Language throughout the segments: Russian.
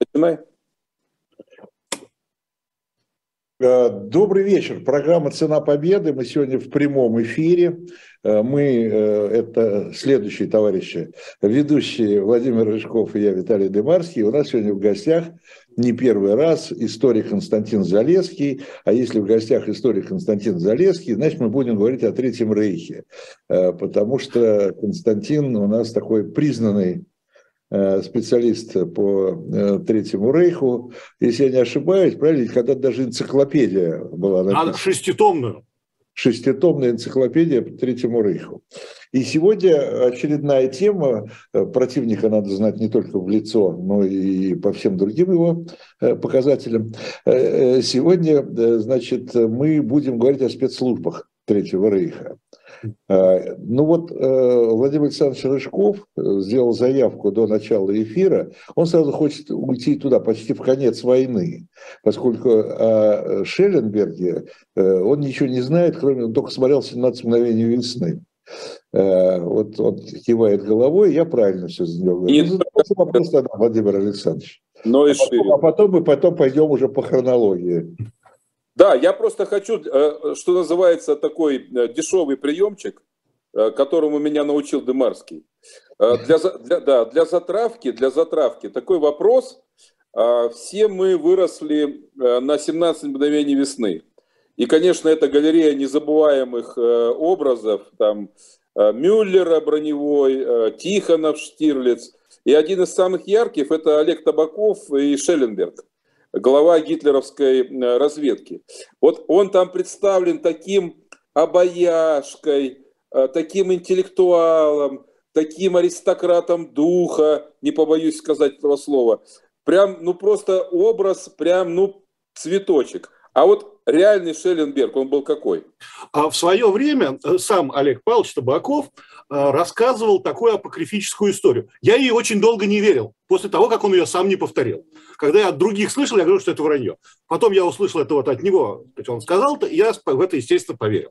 Начинай. Э, добрый вечер. Программа «Цена победы». Мы сегодня в прямом эфире. Э, мы, э, это следующие товарищи, ведущие Владимир Рыжков и я, Виталий Демарский. У нас сегодня в гостях не первый раз историк Константин Залеский. А если в гостях историк Константин Залеский, значит, мы будем говорить о Третьем Рейхе. Потому что Константин у нас такой признанный специалист по э, Третьему Рейху, если я не ошибаюсь, правильно, когда даже энциклопедия была написана. А шеститомную. Шеститомная энциклопедия по Третьему Рейху. И сегодня очередная тема, э, противника надо знать не только в лицо, но и по всем другим его показателям. Сегодня, значит, мы будем говорить о спецслужбах Третьего Рейха. Э, ну вот э, Владимир Александрович Рыжков э, сделал заявку до начала эфира. Он сразу хочет уйти туда почти в конец войны, поскольку о Шелленберге он ничего не знает, кроме он только смотрел «17 мгновений весны». Вот он кивает головой, я правильно все сделал. Нет, ну, вопрос тогда, Владимир Александрович. Но а, потом, а потом мы потом пойдем уже по хронологии. Да, я просто хочу, э, что называется, такой э, дешевый приемчик, э, которому меня научил Демарский. Для, для, да, для затравки, для затравки такой вопрос. Все мы выросли на 17 мгновений весны. И, конечно, это галерея незабываемых образов, там Мюллера броневой, Тихонов, Штирлиц. И один из самых ярких – это Олег Табаков и Шелленберг глава гитлеровской э, разведки. Вот он там представлен таким обаяшкой, э, таким интеллектуалом, таким аристократом духа, не побоюсь сказать этого слова. Прям, ну просто образ, прям, ну, цветочек. А вот реальный Шелленберг, он был какой? А в свое время э, сам Олег Павлович Табаков рассказывал такую апокрифическую историю. Я ей очень долго не верил, после того, как он ее сам не повторил. Когда я от других слышал, я говорю, что это вранье. Потом я услышал это вот от него, он сказал и я в это, естественно, поверил.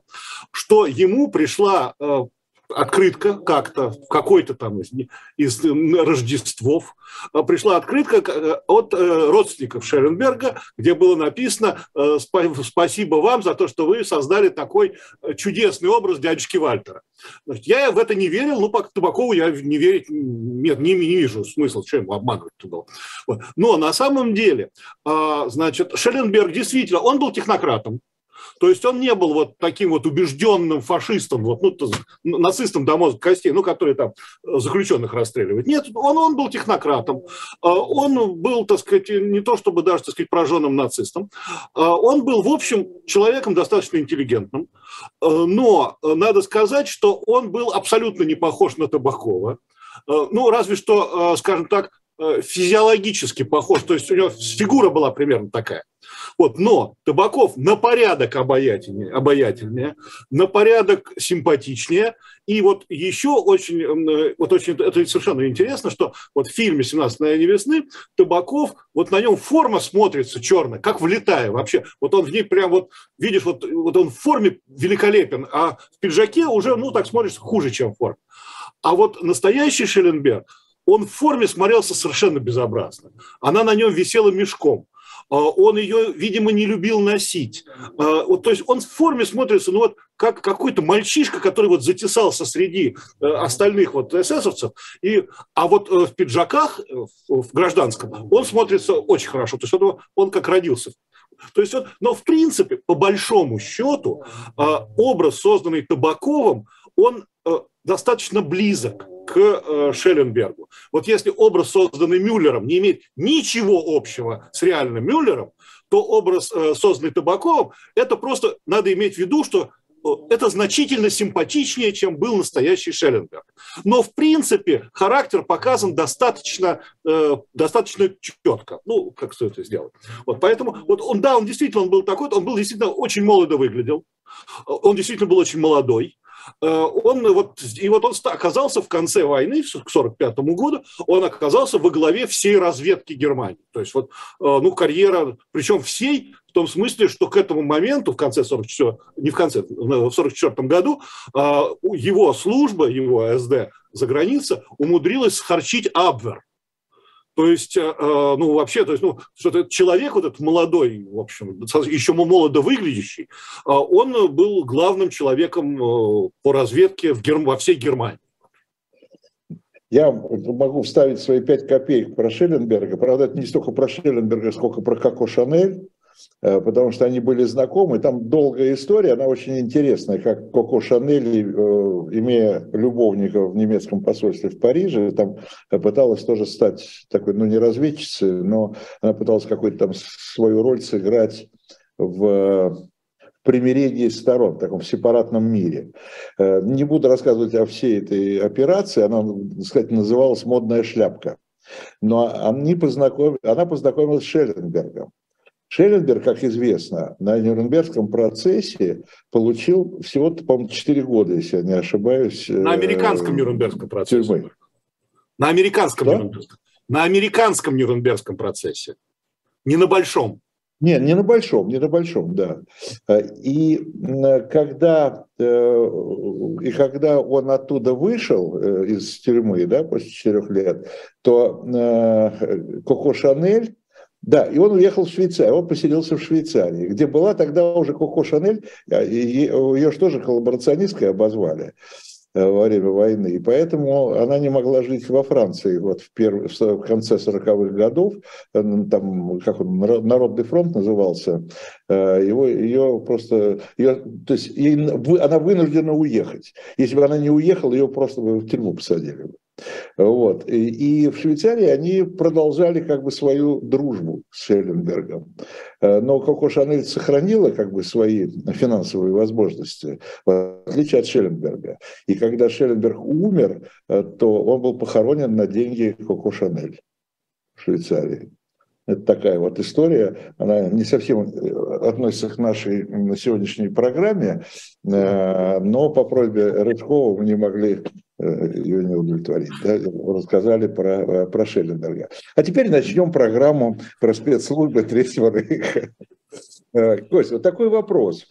Что ему пришла э, открытка как-то, какой-то там из, из Рождествов, а, пришла открытка э, от э, родственников Шеренберга, где было написано э, «Спасибо вам за то, что вы создали такой чудесный образ дядюшки Вальтера». Значит, я в это не верил, ну, по Табакову я не верить нет, не, не вижу смысла, что ему обманывать туда. Вот. Но на самом деле, а, значит, Шелленберг действительно, он был технократом, то есть он не был вот таким вот убежденным фашистом, вот, ну, нацистом до мозга костей, ну, который там э, заключенных расстреливает. Нет, он, он был технократом. А он был, так сказать, не то чтобы даже, так сказать, пораженным нацистом. А он был, в общем, человеком достаточно интеллигентным. Э, но надо сказать, что он был абсолютно не похож на Табакова. Э, ну, разве что, скажем так, физиологически похож, то есть у него фигура была примерно такая. Вот, но Табаков на порядок обаятельнее, обаятельнее, на порядок симпатичнее. И вот еще очень, э, вот очень, это совершенно интересно, что вот в фильме «17 мгновений весны» Табаков, вот на нем форма смотрится черная, как влетая вообще. Вот он в ней прям вот, видишь, вот, вот он в форме великолепен, а в пиджаке уже, ну, так смотришь, хуже, чем в форме. А вот настоящий Шелленберг, он в форме смотрелся совершенно безобразно. Она на нем висела мешком. А, он ее, видимо, не любил носить. А, вот, то есть он в форме смотрится, ну вот как какой-то мальчишка, который вот затесался среди э, остальных вот эсэсовцев, и, а вот э, в пиджаках, э, в гражданском, он смотрится очень хорошо, то есть он, он как родился. То есть, вот, но в принципе, по большому счету, а, образ, созданный Табаковым, он достаточно близок к э, Шелленбергу. Вот если образ, созданный Мюллером, не имеет ничего общего с реальным Мюллером, то образ, э, созданный Табаковым, это просто надо иметь в виду, что э, это значительно симпатичнее, чем был настоящий Шелленберг. Но, в принципе, характер показан достаточно, э, достаточно четко. Ну, как стоит это сделать. Вот, поэтому, вот он, да, он действительно он был такой, он был действительно очень молодо выглядел, он действительно был очень молодой, он вот, и вот он оказался в конце войны, к 1945 году, он оказался во главе всей разведки Германии. То есть вот, э, ну, карьера, причем всей, в том смысле, что к этому моменту, в конце 44 не в конце, в 44 году, э, его служба, его СД за границей умудрилась схарчить Абвер. То есть, э, ну, вообще, то есть, ну, что этот человек, вот этот молодой, в общем, еще молодо выглядящий, он был главным человеком по разведке в Герм... во всей Германии. Я могу вставить свои пять копеек про Шелленберга. Правда, это не столько про Шелленберга, сколько про Коко Шанель. Э, потому что они были знакомы. Там долгая история, она очень интересная, как Коко Шанель, э, имея любовника в немецком посольстве в Париже, там пыталась тоже стать такой, ну не разведчицей, но она пыталась какую-то там свою роль сыграть в примирении сторон, в таком сепаратном мире. Э, не буду рассказывать о всей этой операции, она, сказать, называлась «Модная шляпка». Но они познаком... она познакомилась с Шелленбергом. Шелленберг, как известно, на Нюрнбергском процессе получил всего-то, по-моему, 4 года, если я не ошибаюсь. На американском э, Нюрнбергском процессе. Тюрьмы. На американском да? Нюрнбергском. На американском Нюрнбергском процессе. Не на большом. Нет, не на большом, не на большом, да. Э, и когда, э, и когда он оттуда вышел из тюрьмы, да, после четырех лет, то Коко Шанель да, и он уехал в Швейцарию, он поселился в Швейцарии, где была тогда уже Коко Шанель, а, ее же тоже коллаборационисткой обозвали э, во время войны, и поэтому она не могла жить во Франции вот в, перв... в конце 40-х годов, э, там, как он, Народный фронт назывался, э, его, ее просто, ее, то есть ей, она вынуждена уехать. Если бы она не уехала, ее просто бы в тюрьму посадили бы. Вот. И, и в Швейцарии они продолжали как бы свою дружбу с Шелленбергом. Э, но Коко Шанель сохранила как бы свои финансовые возможности, в отличие от Шелленберга. И когда Шелленберг умер, э, то он был похоронен на деньги Коко Шанель в Швейцарии. Это такая вот история, она не совсем э, относится к нашей сегодняшней программе, но по просьбе Рыжкова мы не могли ее не удовлетворить. Да? Рассказали про, э, про Шелленберга. А теперь начнем программу про спецслужбы Третьего Рейха. Э, Кость, вот такой вопрос.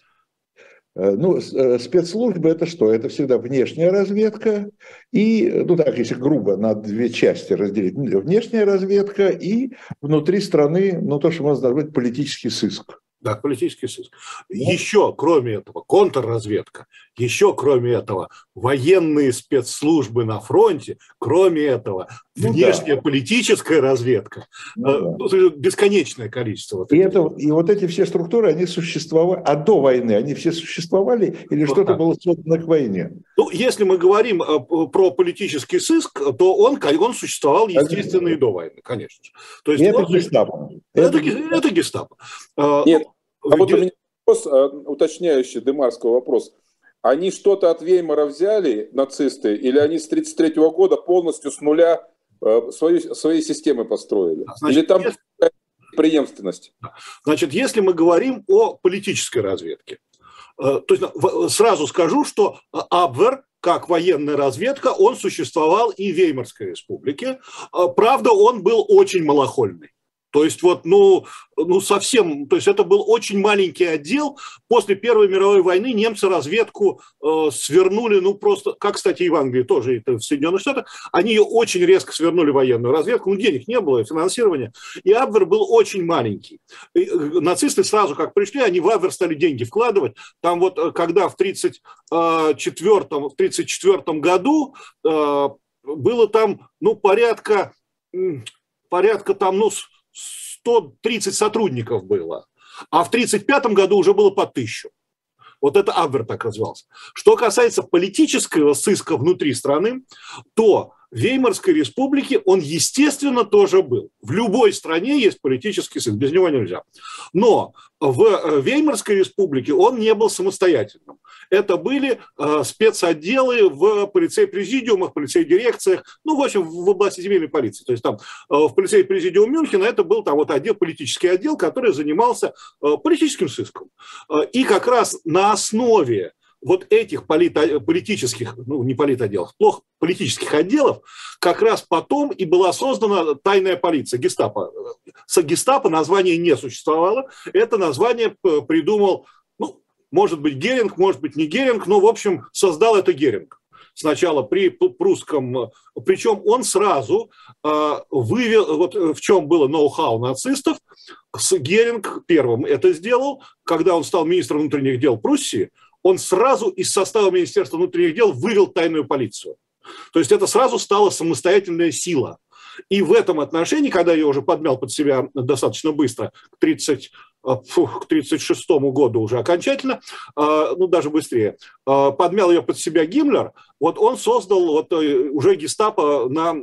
Ну, спецслужбы это что? Это всегда внешняя разведка и, ну так, если грубо на две части разделить, внешняя разведка и внутри страны, ну то, что можно назвать политический сыск. Да, политический сыск. Еще, кроме этого, контрразведка, еще, кроме этого, военные спецслужбы на фронте, кроме этого, ну, внешняя да. политическая разведка, ну, э, да. бесконечное количество. Вот и, это, и вот эти все структуры, они существовали, а до войны они все существовали или вот что-то было создано к войне? Ну, если мы говорим э, про политический сыск, то он, он существовал, естественно, и до войны, конечно же. То есть, это гестапо. Это, это, это гестапо. Э, Нет, а вот у меня вопрос, уточняющий Демарского вопрос – они что-то от Веймара взяли, нацисты, или они с 1933 года полностью с нуля э, свою, свои системы построили? Значит, или там если... преемственность? Значит, если мы говорим о политической разведке, э, то есть сразу скажу, что Абвер как военная разведка, он существовал и в Веймарской республике. Э, правда, он был очень малохольный. То есть вот, ну, ну совсем, то есть это был очень маленький отдел. После Первой мировой войны немцы разведку э, свернули, ну просто, как, кстати, и в Англии тоже, это в Соединенных Штатах, они ее очень резко свернули военную разведку, ну денег не было, финансирования, и Абвер был очень маленький. И, э, нацисты сразу как пришли, они в Абвер стали деньги вкладывать. Там вот, э, когда в 1934 в 34 году э, было там, ну, порядка, порядка там, ну, 130 сотрудников было, а в 1935 году уже было по тысячу. Вот это Абвер так развивался. Что касается политического сыска внутри страны, то Веймарской республике он, естественно, тоже был. В любой стране есть политический сыск, без него нельзя. Но в э, Веймарской республике он не был самостоятельным. Это были э, спецотделы в полицей-президиумах, полицей-дирекциях, ну, в общем, в области земельной полиции. То есть там э, в полицей-президиум Мюнхена это был там вот отдел, политический отдел, который занимался политическим сыском. И как раз на основе вот этих полит, политических, ну не политотделов, плохо, политических отделов, как раз потом и была создана тайная полиция, гестапо. С гестапо название не существовало, это название придумал, ну, может быть, Геринг, может быть, не Геринг, но, в общем, создал это Геринг. сначала при прусском, причем он сразу вывел, вот в чем было ноу-хау нацистов, с Геринг первым это сделал, когда он стал министром внутренних дел Пруссии, он сразу из состава Министерства внутренних дел вывел тайную полицию. То есть это сразу стала самостоятельная сила. И в этом отношении, когда я уже подмял под себя достаточно быстро, к 30 Э, фух, к 1936 году уже окончательно, э, ну даже быстрее, э, подмял ее под себя Гиммлер, вот он создал вот уже гестапо на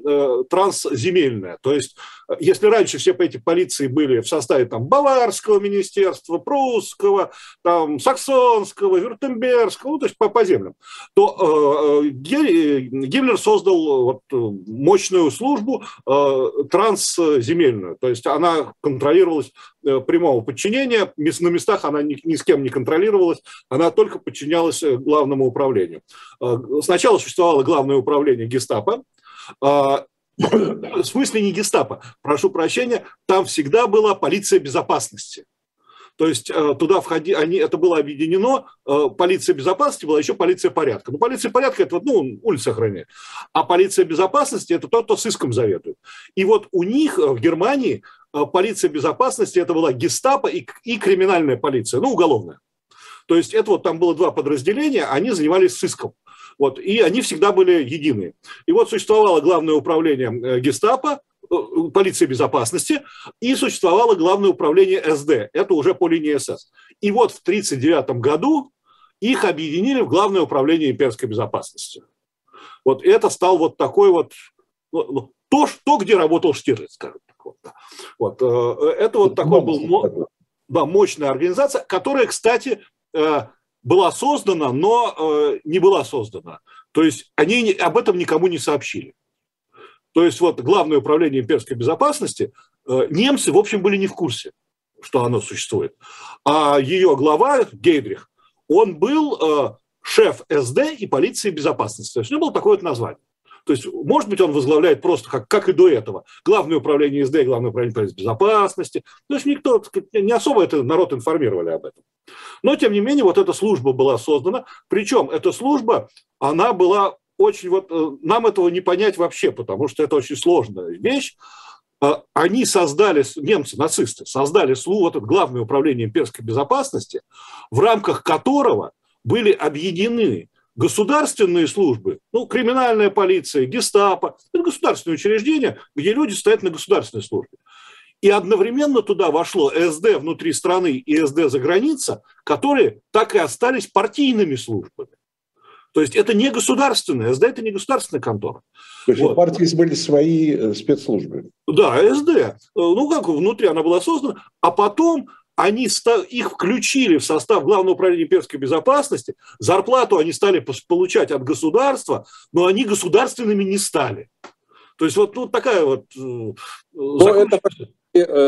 трансземельное. То есть если раньше все эти полиции были в составе там Баварского министерства, Прусского, там, Саксонского, Вюртембергского, ну, то есть по, по землям, то Гиммлер создал вот, мощную службу трансземельную. То есть она контролировалась прямого подчинения, на местах она ни, ни с кем не контролировалась, она только подчинялась э, главному управлению. Э, сначала существовало главное управление гестапо, а, в смысле не гестапо, прошу прощения, там всегда была полиция безопасности. То есть э, туда входи, они, это было объединено, э, полиция безопасности была еще полиция порядка. Ну, полиция порядка – это ну, улица охраняет. А полиция безопасности – это тот, кто с иском заведует. И вот у них в Германии полиция безопасности – это была гестапо и, и криминальная полиция, ну, уголовная. То есть это вот там было два подразделения, они занимались сыском. Вот, и они всегда были единые. И вот существовало главное управление э, гестапо, э, полиции безопасности, и существовало главное управление СД, это уже по линии СС. И вот в 1939 году их объединили в главное управление имперской безопасности. Вот это стал вот такой вот, ну, ну то, то где работал Штирлиц, скажем так. Вот, вот э, это вот такой был да, мощная организация, которая, кстати, была создана, но э, не была создана. То есть они об этом никому не сообщили. То есть вот главное управление имперской безопасности, э, немцы, в общем, были не в курсе, что оно существует. А ее глава, Гейдрих, он был э, шеф СД и полиции безопасности. То есть у него было такое вот название. То есть, может быть, он возглавляет просто, как, как и до этого, Главное управление СД, Главное управление безопасности. То есть никто, не особо это народ информировали об этом. Но, тем не менее, вот эта служба была создана. Причем эта служба, она была очень вот... Э, нам этого не понять вообще, потому что это очень сложная вещь. Э, они создали, немцы, нацисты, создали вот это главное управление имперской безопасности, в рамках которого были объединены государственные службы, ну, криминальная полиция, гестапо, это государственные учреждения, где люди стоят на государственной службе. И одновременно туда вошло СД внутри страны и СД за граница, которые так и остались партийными службами. То есть это не государственная, СД это не государственная контора. То есть вот. у партии были свои э, спецслужбы. Да, СД. Э, ну как, внутри она была создана, а потом они их включили в состав Главного управления имперской безопасности, зарплату они стали получать от государства, но они государственными не стали. То есть вот ну, такая вот... Э, но это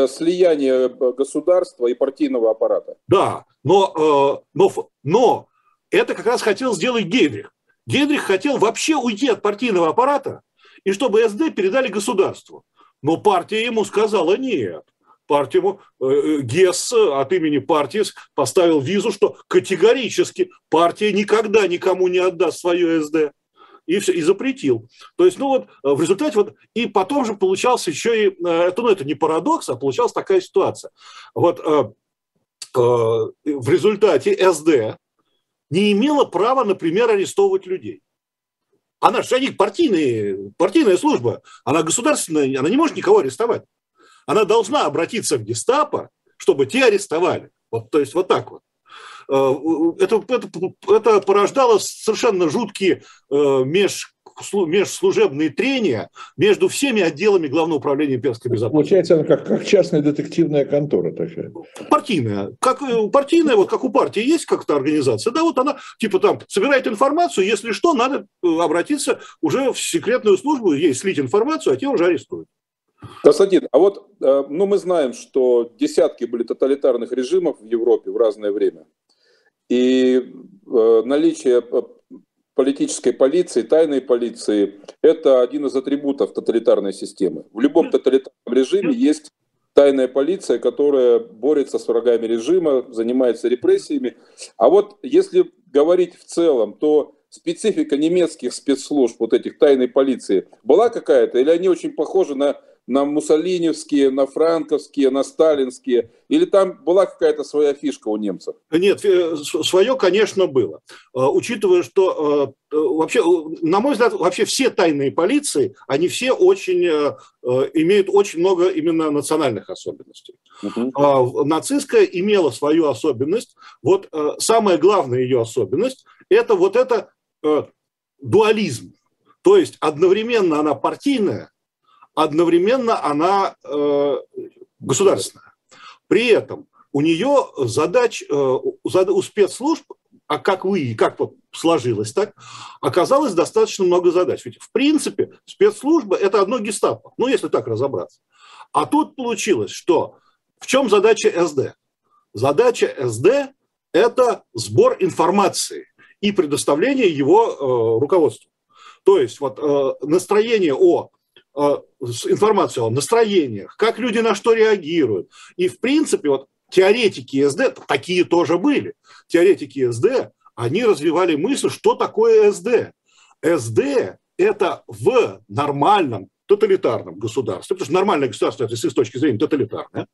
слияние государства и партийного аппарата. Да, но, но, но это как раз хотел сделать Гейдрих. Гейдрих хотел вообще уйти от партийного аппарата, и чтобы СД передали государству. Но партия ему сказала нет партию, э, э, ГЕС от имени партии поставил визу, что категорически партия никогда никому не отдаст свое СД. И, все, и запретил. То есть, ну вот, э, в результате вот, и потом же получался еще и, это, ну, это не парадокс, а получалась такая ситуация. Вот э, э, в результате СД не имела права, например, арестовывать людей. Она же, они партийные, партийная служба, она государственная, она не может никого арестовать она должна обратиться в гестапо, чтобы те арестовали. Вот, то есть вот так вот. Э, это, это, это порождало совершенно жуткие э, меж, межслужебные трения между всеми отделами Главного управления имперской безопасности. Получается, она как, как частная детективная контора такая. Партийная. Как, э, партийная, вот как у партии есть как-то организация, да, вот она типа там собирает информацию, если что, надо обратиться уже в секретную службу, ей слить информацию, а те уже арестуют. Константин, а вот ну, мы знаем, что десятки были тоталитарных режимов в Европе в разное время. И э, наличие э, политической полиции, тайной полиции – это один из атрибутов тоталитарной системы. В любом тоталитарном режиме есть тайная полиция, которая борется с врагами режима, занимается репрессиями. А вот если говорить в целом, то специфика немецких спецслужб, вот этих тайной полиции, была какая-то? Или они очень похожи на на муссолиневские, на франковские, на сталинские? Или там была какая-то своя фишка у немцев? Нет, э, свое, конечно, было. Э, учитывая, что э, вообще, на мой взгляд, вообще все тайные полиции, они все очень имеют очень много именно национальных особенностей. Угу. Нацистская имела свою особенность. Вот самая главная ее особенность – это вот это дуализм. То есть одновременно она партийная, одновременно она э, государственная. При этом у нее задач, э, у спецслужб, а как вы, как вот сложилось так, оказалось достаточно много задач. Ведь в принципе спецслужба – это одно гестапо, ну если так разобраться. А тут получилось, что в чем задача СД? Задача СД – это сбор информации и предоставление его э, руководству. То есть вот э, настроение о информацию о настроениях, как люди на что реагируют. И, в принципе, вот теоретики СД, такие тоже были, теоретики СД, они развивали мысль, что такое СД. СД – это в нормальном тоталитарном государстве, потому что нормальное государство, это с их точки зрения тоталитарное, э,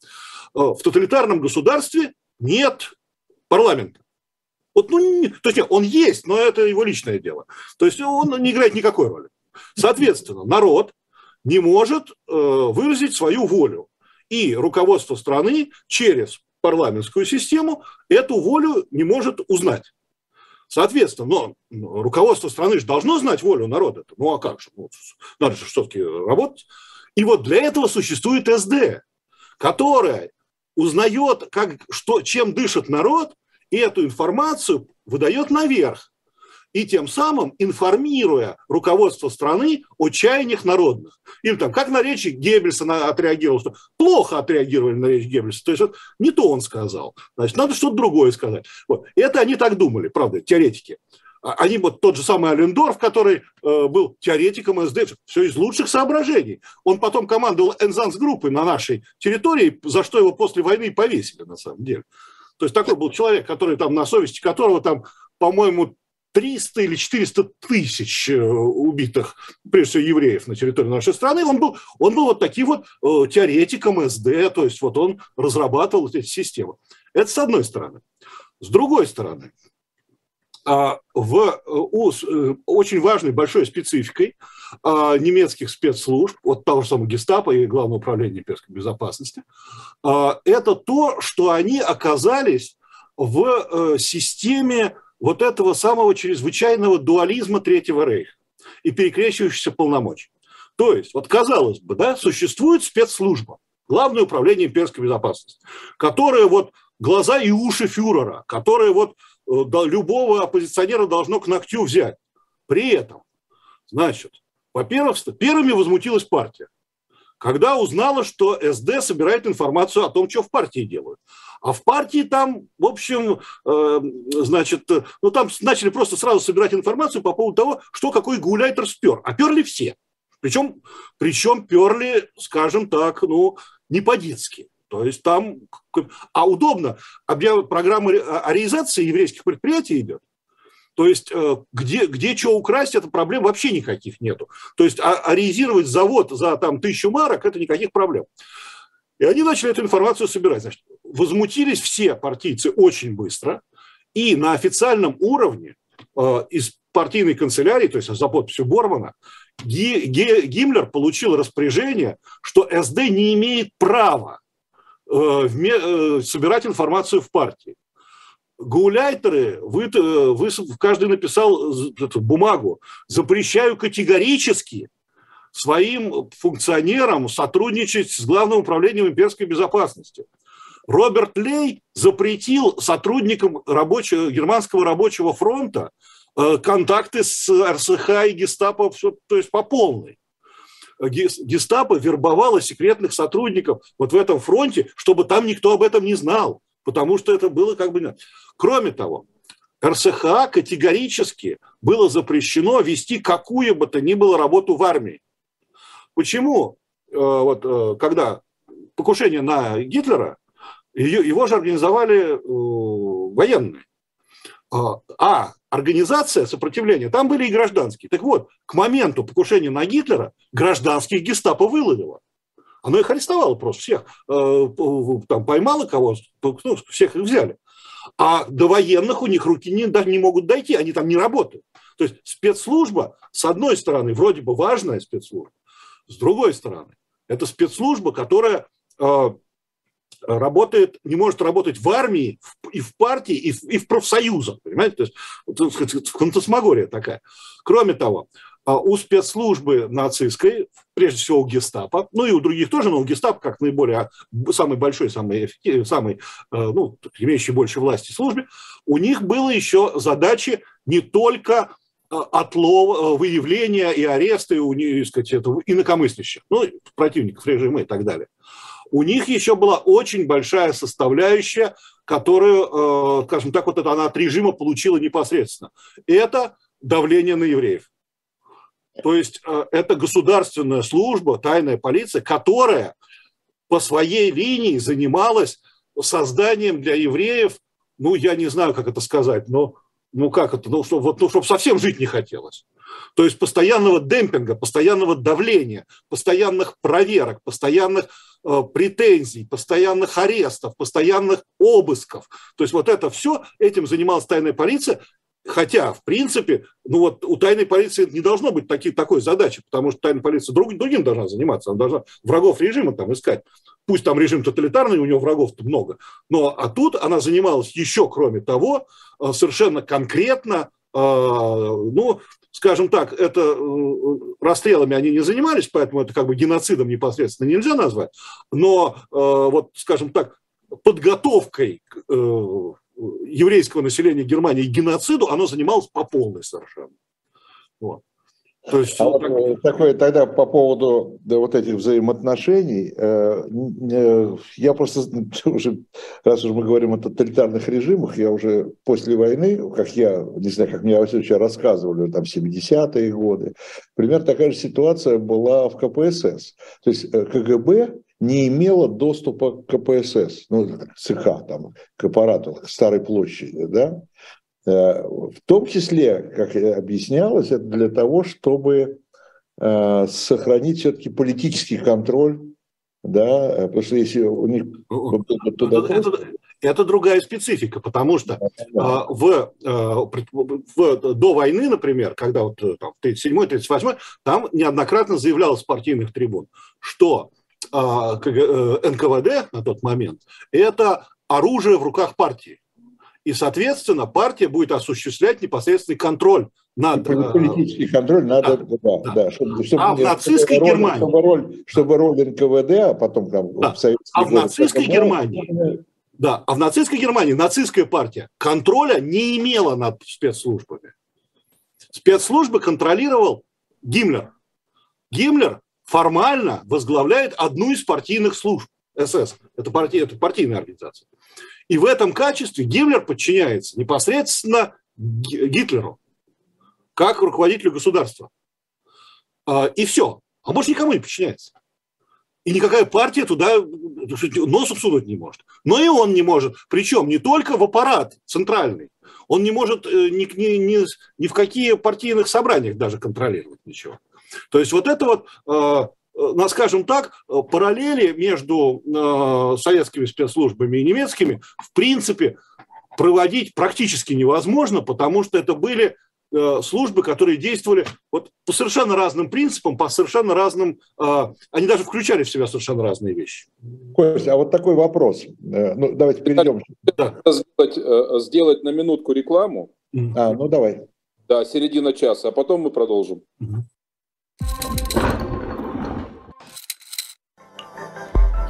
в тоталитарном государстве нет парламента. Вот, ну, то есть нет, он есть, но это его личное дело. То есть он не играет никакой роли. Соответственно, народ не может э, выразить свою волю. И руководство страны через парламентскую систему эту волю не может узнать. Соответственно, но руководство страны же должно знать волю народа. Ну а как же? Ну, надо же все-таки работать. И вот для этого существует СД, которая узнает, как, что, чем дышит народ, и эту информацию выдает наверх и тем самым информируя руководство страны о чаяниях народных. Или там, как на речи Геббельса на, отреагировал, что плохо отреагировали на речь Геббельса, то есть вот не то он сказал, значит, надо что-то другое сказать. Вот. Это они так думали, правда, теоретики. А, они вот тот же самый Алендорф, который э, был теоретиком СД, все из лучших соображений. Он потом командовал Энзанс группой на нашей территории, за что его после войны повесили на самом деле. То есть такой был человек, который там на совести которого там, по-моему, 300 или 400 тысяч э, убитых, прежде всего, евреев на территории нашей страны, он был, он был вот таким вот э, теоретиком СД, то есть вот он разрабатывал эти системы. Это с одной стороны. С другой стороны, а, в, э, у, очень важной большой спецификой а, немецких спецслужб, вот того же самого гестапо и Главного управления имперской безопасности, а, это то, что они оказались в системе вот этого самого чрезвычайного дуализма Третьего Рейха и перекрещивающихся полномочий. То есть, вот казалось бы, да, существует спецслужба, Главное управление имперской безопасности, которая вот глаза и уши фюрера, которая вот э, любого оппозиционера должно к ногтю взять. При этом, значит, во-первых, первыми возмутилась партия когда узнала, что СД собирает информацию о том, что в партии делают. А в партии там, в общем, э, значит, ну там начали просто сразу собирать информацию по поводу того, что какой гуляйтер спер. А перли все. Причем, причем перли, скажем так, ну, не по-детски. То есть там, а удобно, программа ареизации еврейских предприятий идет. То есть э, где, где что украсть, это проблем вообще никаких нету. То есть а, ареизировать завод за там тысячу марок, это никаких проблем. И они начали эту информацию собирать. Значит, возмутились все партийцы очень быстро. И на официальном уровне э, из партийной канцелярии, то есть за подписью Бормана, Ги, Ги, Гиммлер получил распоряжение, что СД не имеет права э, э, собирать информацию в партии гауляйтеры, вы, вы, каждый написал эту бумагу, запрещаю категорически своим функционерам сотрудничать с Главным управлением имперской безопасности. Роберт Лей запретил сотрудникам рабочего, германского рабочего фронта э, контакты с РСХ и гестапо, то есть по полной. Гестапо вербовало секретных сотрудников вот в этом фронте, чтобы там никто об этом не знал потому что это было как бы... Кроме того, РСХА категорически было запрещено вести какую бы то ни было работу в армии. Почему? Э, вот, э, когда покушение на Гитлера, его же организовали э, военные. А, а организация сопротивления, там были и гражданские. Так вот, к моменту покушения на Гитлера гражданских гестапо выловило. Оно их арестовало просто всех. Э, там поймало кого, ну, всех их взяли. А до военных у них руки не, не могут дойти, они там не работают. То есть спецслужба, с одной стороны, вроде бы важная спецслужба, с другой стороны, это спецслужба, которая э, работает, не может работать в армии, и в партии, и в, и в профсоюзах, понимаете? То есть, вот, фантасмагория такая. Кроме того, а у спецслужбы нацистской, прежде всего у гестапо, ну и у других тоже, но у гестапо как наиболее, самый большой, самый, самый э, ну, имеющий больше власти службе, у них было еще задачи не только отлова, э, выявления и ареста, и, у них, сказать, этого, инакомыслящих, ну, противников режима и так далее. У них еще была очень большая составляющая, которую, скажем так, вот это она от режима получила непосредственно. Это давление на евреев. То есть э, это государственная служба, тайная полиция, которая по своей линии занималась созданием для евреев, ну, я не знаю, как это сказать, но ну как это, ну, чтобы, ну, чтобы совсем жить не хотелось. То есть постоянного демпинга, постоянного давления, постоянных проверок, постоянных э, претензий, постоянных арестов, постоянных обысков. То есть вот это все, этим занималась тайная полиция, Хотя, в принципе, ну вот у тайной полиции не должно быть таки, такой задачи, потому что тайная полиция друг, другим должна заниматься, она должна врагов режима там искать. Пусть там режим тоталитарный, у него врагов-то много. Но а тут она занималась еще, кроме того, э, совершенно конкретно, э, ну, скажем так, это э, расстрелами они не занимались, поэтому это как бы геноцидом непосредственно нельзя назвать, но вот, скажем так, подготовкой еврейского населения Германии геноциду, оно занималось по полной совершенно. Вот. То есть, а вот э, такое тогда по поводу да, вот этих взаимоотношений, э, э, я просто уже, раз уж мы говорим о тоталитарных режимах, я уже после войны, как я, не знаю, как мне все рассказывали, там 70-е годы, примерно такая же ситуация была в КПСС. То есть э, КГБ не имела доступа к КПСС, ну, ЦК, там, к аппарату, к Старой площади, да, в том числе, как объяснялось, это для того, чтобы э, сохранить все-таки политический контроль, да, потому что если у них туда это, это, это другая специфика, потому что да. э, в, э, в, до войны, например, когда вот там, 37-38, там неоднократно заявлялось с партийных трибун, что а, э, НКВД на тот момент, это оружие в руках партии. И, соответственно, партия будет осуществлять непосредственный контроль над... Э, политический контроль надо, да, да, да. чтобы, чтобы, а в нацистской чтобы Германии... Чтобы роль, чтобы роль НКВД, а потом там да. в А в нацистской Германии... Да, а в нацистской Германии нацистская партия контроля не имела над спецслужбами. Спецслужбы контролировал Гиммлер. Гиммлер формально возглавляет одну из партийных служб СС. Это, парти, это партийная организация. И в этом качестве Гиммлер подчиняется непосредственно Гитлеру, как руководителю государства. А, и все. А больше никому не подчиняется. И никакая партия туда носом сунуть не может. Но и он не может. Причем не только в аппарат центральный. Он не может э, ни, ни, ни, ни в какие партийных собраниях даже контролировать ничего. То есть вот это вот э, ну, скажем так, параллели между э, советскими спецслужбами и немецкими, в принципе, проводить практически невозможно, потому что это были э, службы, которые действовали вот по совершенно разным принципам, по совершенно разным... Они даже включали в себя совершенно разные вещи. Костя, а вот такой вопрос. Ну, давайте перейдем. Да. Сделать, сделать на минутку рекламу. А, ну давай. Да, середина часа, а потом мы продолжим. Угу.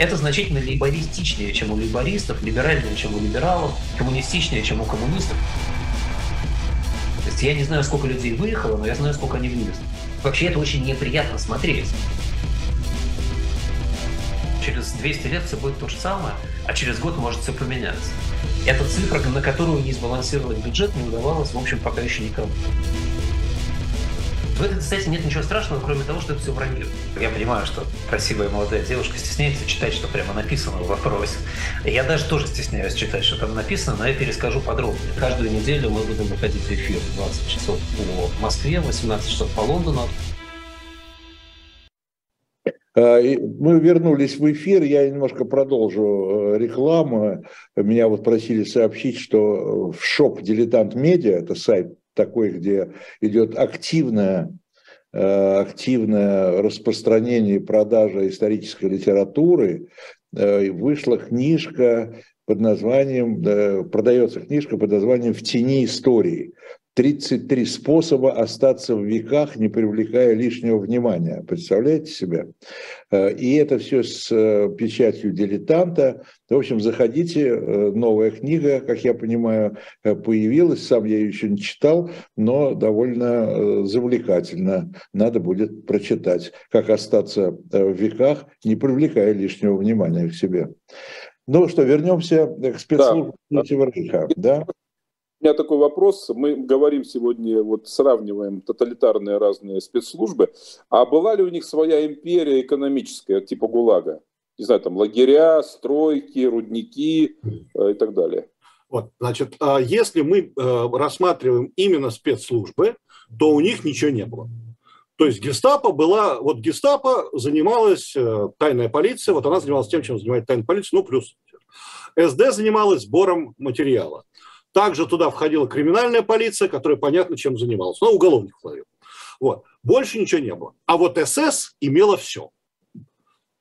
это значительно либористичнее, чем у либористов, либеральнее, чем у либералов, коммунистичнее, чем у коммунистов. То есть я не знаю, сколько людей выехало, но я знаю, сколько они вывезли. Вообще это очень неприятно смотреть. Через 200 лет все будет то же самое, а через год может все поменяться. Это цифра, на которую не сбалансировать бюджет не удавалось, в общем, пока еще никому. В этой кстати, нет ничего страшного, кроме того, что это все вранье. Я понимаю, что красивая молодая девушка стесняется читать, что прямо написано в вопросе. Я даже тоже стесняюсь читать, что там написано, но я перескажу подробнее. Каждую неделю мы будем выходить в эфир 20 часов по Москве, 18 часов по Лондону. А, мы вернулись в эфир, я немножко продолжу э, рекламу. Меня вот просили сообщить, что в шоп «Дилетант Медиа», это сайт такой, где идет активное, э, активное распространение и продажа исторической литературы, э, вышла книжка под названием, продается книжка под названием «В тени истории». 33 способа остаться в веках, не привлекая лишнего внимания. Представляете себе? Э, и это все с э, печатью дилетанта. В общем, заходите, э, новая книга, как я понимаю, появилась. Сам я ее еще не читал, но довольно завлекательно. Надо будет прочитать, как остаться в веках, не привлекая лишнего внимания к себе. Ну что, вернемся к спецслужбам да. Третьего Рейха. Да? У меня такой вопрос. Мы говорим сегодня, вот сравниваем тоталитарные разные спецслужбы. А была ли у них своя империя экономическая, типа ГУЛАГа? Не знаю, там лагеря, стройки, рудники э, и так далее. Вот, значит, а если мы э, рассматриваем именно спецслужбы, то у них ничего не было. То есть гестапо была, вот гестапо занималась, э, тайная полиция, вот она занималась тем, чем занимается тайная полиция, ну плюс СД занималась сбором материала. Также туда входила криминальная полиция, которая понятно чем занималась. Но уголовник ловил. Вот. Больше ничего не было. А вот СС имела все.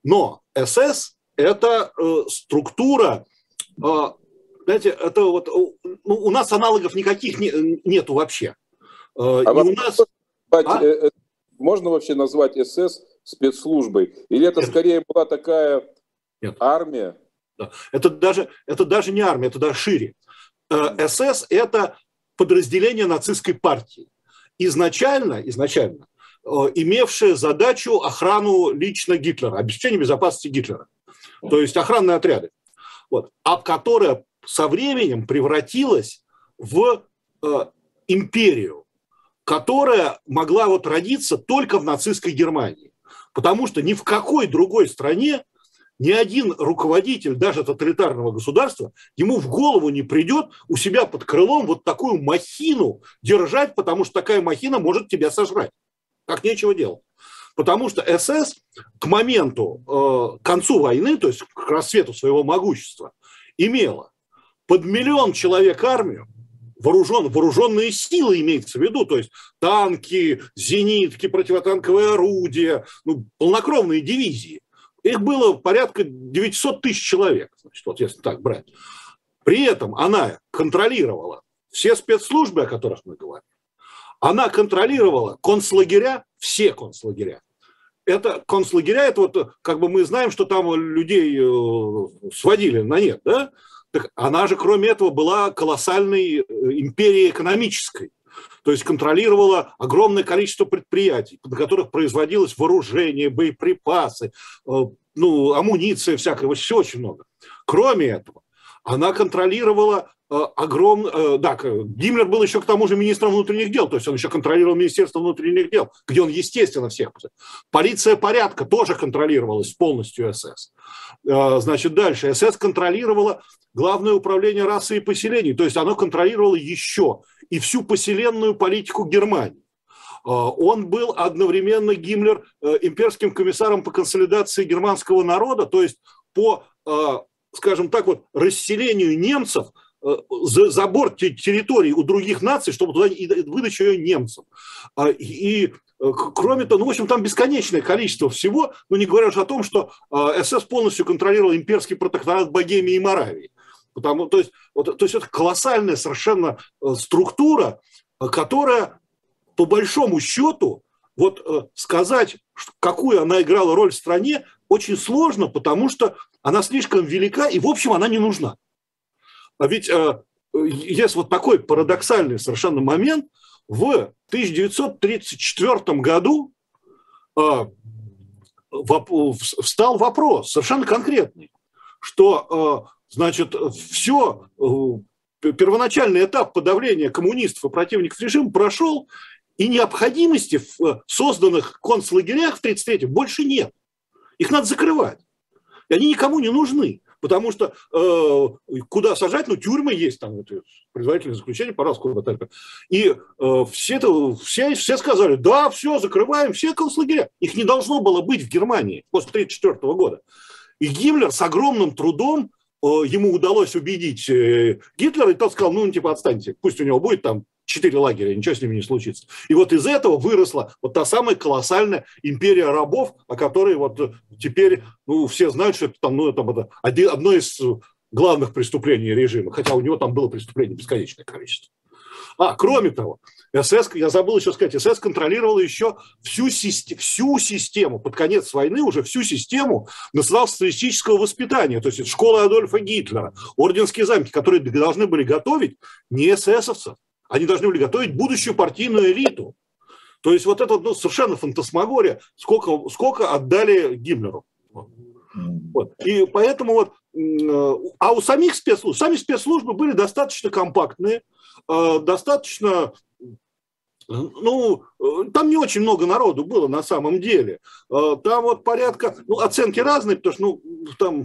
Но СС – это э, структура, э, знаете, это вот, ну, у нас аналогов никаких не, нету вообще. Э, а у нас... А? Э, э, можно вообще назвать СС спецслужбой? Или это Нет. скорее была такая Нет. армия? Да. Это, даже, это даже не армия, это даже шире. Э, СС – это подразделение нацистской партии. Изначально, изначально э, имевшее задачу охрану лично Гитлера, обеспечение безопасности Гитлера. То есть охранные отряды. Вот, а которая со временем превратилась в э, империю, которая могла вот родиться только в нацистской Германии. Потому что ни в какой другой стране ни один руководитель даже тоталитарного государства, ему в голову не придет у себя под крылом вот такую махину держать, потому что такая махина может тебя сожрать. Как нечего делать. Потому что СС к моменту, э, к концу войны, то есть к рассвету своего могущества, имела под миллион человек армию, вооружен, вооруженные силы имеется в виду, то есть танки, зенитки, противотанковые орудия, ну, полнокровные дивизии. Их было порядка 900 тысяч человек, значит, вот если так брать. При этом она контролировала все спецслужбы, о которых мы говорим. Она контролировала концлагеря, все концлагеря. Это концлагеря, это вот как бы мы знаем, что там людей э, сводили на нет, да? Так она же, кроме этого, была колоссальной э, империей экономической то есть контролировала огромное количество предприятий, на которых производилось вооружение, боеприпасы, э, ну, амуниция всякая, все очень много. Кроме этого, она контролировала огромный... Э, да, Гиммлер был еще к тому же министром внутренних дел, то есть он еще контролировал Министерство внутренних дел, где он, естественно, всех... Полиция порядка тоже контролировалась полностью СС. Значит, дальше. СС контролировала Главное управление расы и поселений, то есть оно контролировало еще и всю поселенную политику Германии. Он был одновременно Гиммлер э, имперским комиссаром по консолидации германского народа, то есть по, скажем так, вот, расселению немцев э, за забор территории у других наций, чтобы туда выдачу ее немцам. А, и э, кроме того, ну, в общем, там бесконечное количество всего, но не говоря уже о том, что СС полностью контролировал имперский протекторат Богемии и Моравии. Потому, то, есть, вот, то есть это колоссальная совершенно э, структура, которая по большому счету вот сказать, какую она играла роль в стране, очень сложно, потому что она слишком велика и, в общем, она не нужна. А ведь есть вот такой парадоксальный совершенно момент. в 1934 году а, встал вопрос совершенно конкретный, что, а, значит, все, э, первоначальный этап подавления коммунистов и противников режима прошел, и необходимости в э, созданных концлагерях в 1933 больше нет. Их надо закрывать. И они никому не нужны. Потому что э, куда сажать, ну, тюрьмы есть там, вот, производительное заключение, пожалуйста, куда только. И э, все, это, все, все сказали, да, все, закрываем все концлагеря. Их не должно было быть в Германии после 1934 года. И Гиммлер с огромным трудом э, ему удалось убедить э, Гитлера, и тот сказал, ну, типа, отстаньте, пусть у него будет там четыре лагеря, ничего с ними не случится. И вот из этого выросла вот та самая колоссальная империя рабов, о которой вот теперь ну, все знают, что это, там, ну, это одно из главных преступлений режима, хотя у него там было преступлений бесконечное количество. А, кроме того, СС, я забыл еще сказать, СС контролировал еще всю, всю систему, под конец войны уже всю систему национал-социалистического воспитания, то есть школа Адольфа Гитлера, орденские замки, которые должны были готовить не эсэсовцев, они должны были готовить будущую партийную элиту. То есть вот это ну, совершенно фантасмагория, сколько, сколько отдали Гиммлеру. Вот. И поэтому вот, а у самих спецслужб, сами спецслужбы были достаточно компактные, э, достаточно ну, там не очень много народу было на самом деле. Там вот порядка, ну, оценки разные, потому что, ну, там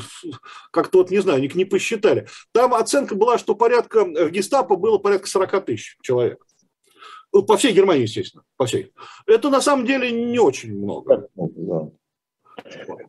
как-то вот, не знаю, не, не посчитали. Там оценка была, что порядка, в гестапо было порядка 40 тысяч человек. По всей Германии, естественно, по всей. Это на самом деле не очень много. Да.